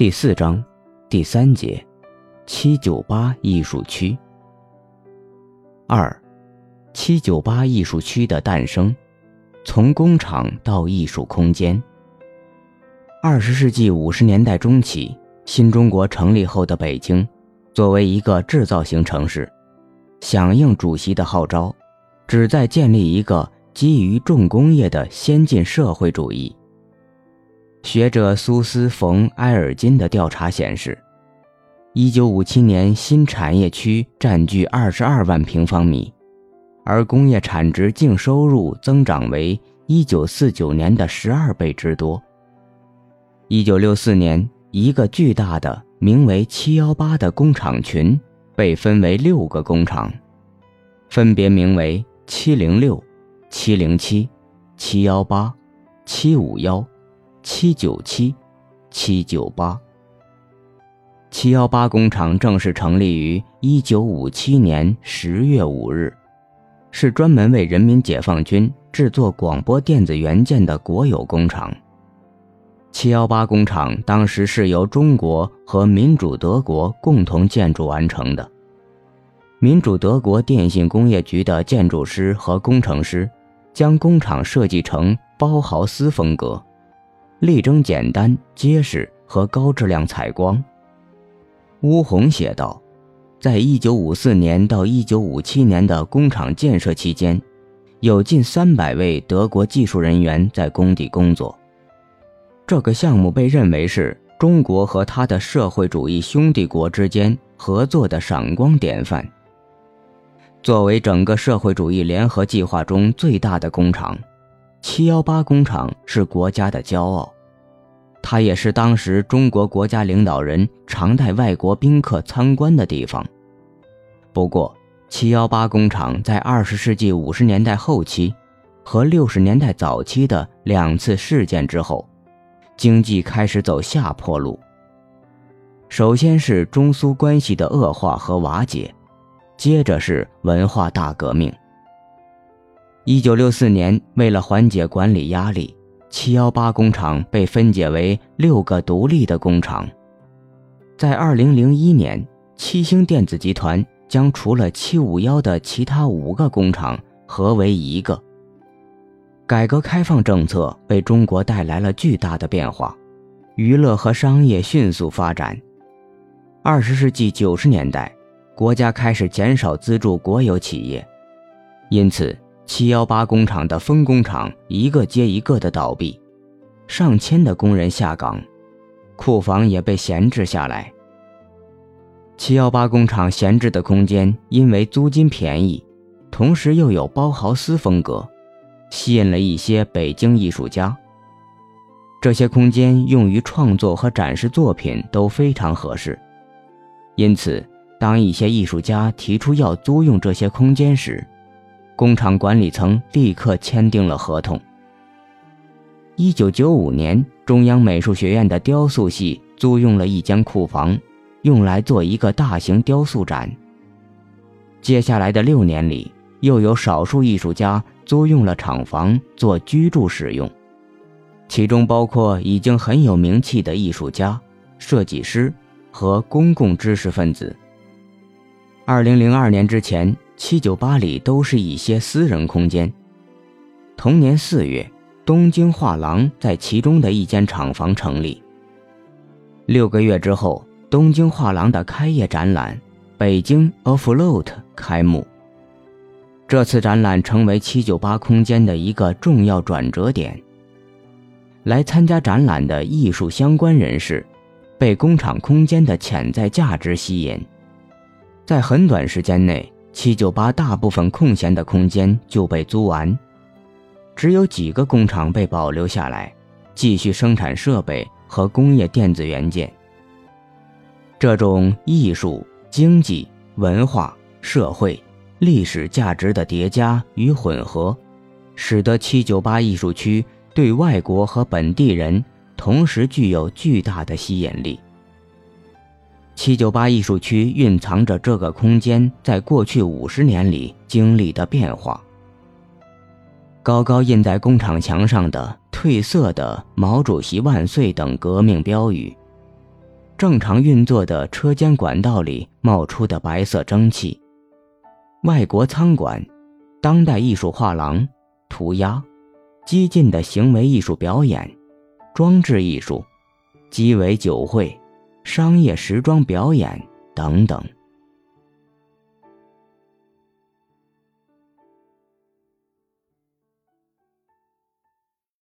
第四章，第三节，七九八艺术区。二，七九八艺术区的诞生，从工厂到艺术空间。二十世纪五十年代中期，新中国成立后的北京，作为一个制造型城市，响应主席的号召，旨在建立一个基于重工业的先进社会主义。学者苏斯·冯·埃尔金的调查显示，1957年新产业区占据22万平方米，而工业产值净收入增长为1949年的12倍之多。1964年，一个巨大的名为“七幺八”的工厂群被分为六个工厂，分别名为“七零六”“七零七”“”“”。九七，七九八。七幺八工厂正式成立于一九五七年十月五日，是专门为人民解放军制作广播电子元件的国有工厂。七幺八工厂当时是由中国和民主德国共同建筑完成的。民主德国电信工业局的建筑师和工程师将工厂设计成包豪斯风格。力争简单、结实和高质量采光。乌宏写道，在1954年到1957年的工厂建设期间，有近300位德国技术人员在工地工作。这个项目被认为是中国和他的社会主义兄弟国之间合作的闪光典范。作为整个社会主义联合计划中最大的工厂。七幺八工厂是国家的骄傲，它也是当时中国国家领导人常带外国宾客参观的地方。不过，七幺八工厂在二十世纪五十年代后期和六十年代早期的两次事件之后，经济开始走下坡路。首先是中苏关系的恶化和瓦解，接着是文化大革命。一九六四年，为了缓解管理压力，七幺八工厂被分解为六个独立的工厂。在二零零一年，七星电子集团将除了七五幺的其他五个工厂合为一个。改革开放政策为中国带来了巨大的变化，娱乐和商业迅速发展。二十世纪九十年代，国家开始减少资助国有企业，因此。七幺八工厂的分工厂一个接一个的倒闭，上千的工人下岗，库房也被闲置下来。七幺八工厂闲置的空间因为租金便宜，同时又有包豪斯风格，吸引了一些北京艺术家。这些空间用于创作和展示作品都非常合适，因此，当一些艺术家提出要租用这些空间时，工厂管理层立刻签订了合同。一九九五年，中央美术学院的雕塑系租用了一间库房，用来做一个大型雕塑展。接下来的六年里，又有少数艺术家租用了厂房做居住使用，其中包括已经很有名气的艺术家、设计师和公共知识分子。二零零二年之前。七九八里都是一些私人空间。同年四月，东京画廊在其中的一间厂房成立。六个月之后，东京画廊的开业展览“北京 Afloat” 开幕。这次展览成为七九八空间的一个重要转折点。来参加展览的艺术相关人士，被工厂空间的潜在价值吸引，在很短时间内。七九八大部分空闲的空间就被租完，只有几个工厂被保留下来，继续生产设备和工业电子元件。这种艺术、经济、文化、社会、历史价值的叠加与混合，使得七九八艺术区对外国和本地人同时具有巨大的吸引力。七九八艺术区蕴藏着这个空间在过去五十年里经历的变化。高高印在工厂墙上的“褪色的毛主席万岁”等革命标语，正常运作的车间管道里冒出的白色蒸汽。外国餐馆、当代艺术画廊、涂鸦、激进的行为艺术表演、装置艺术、鸡尾酒会、商业时装表演等等。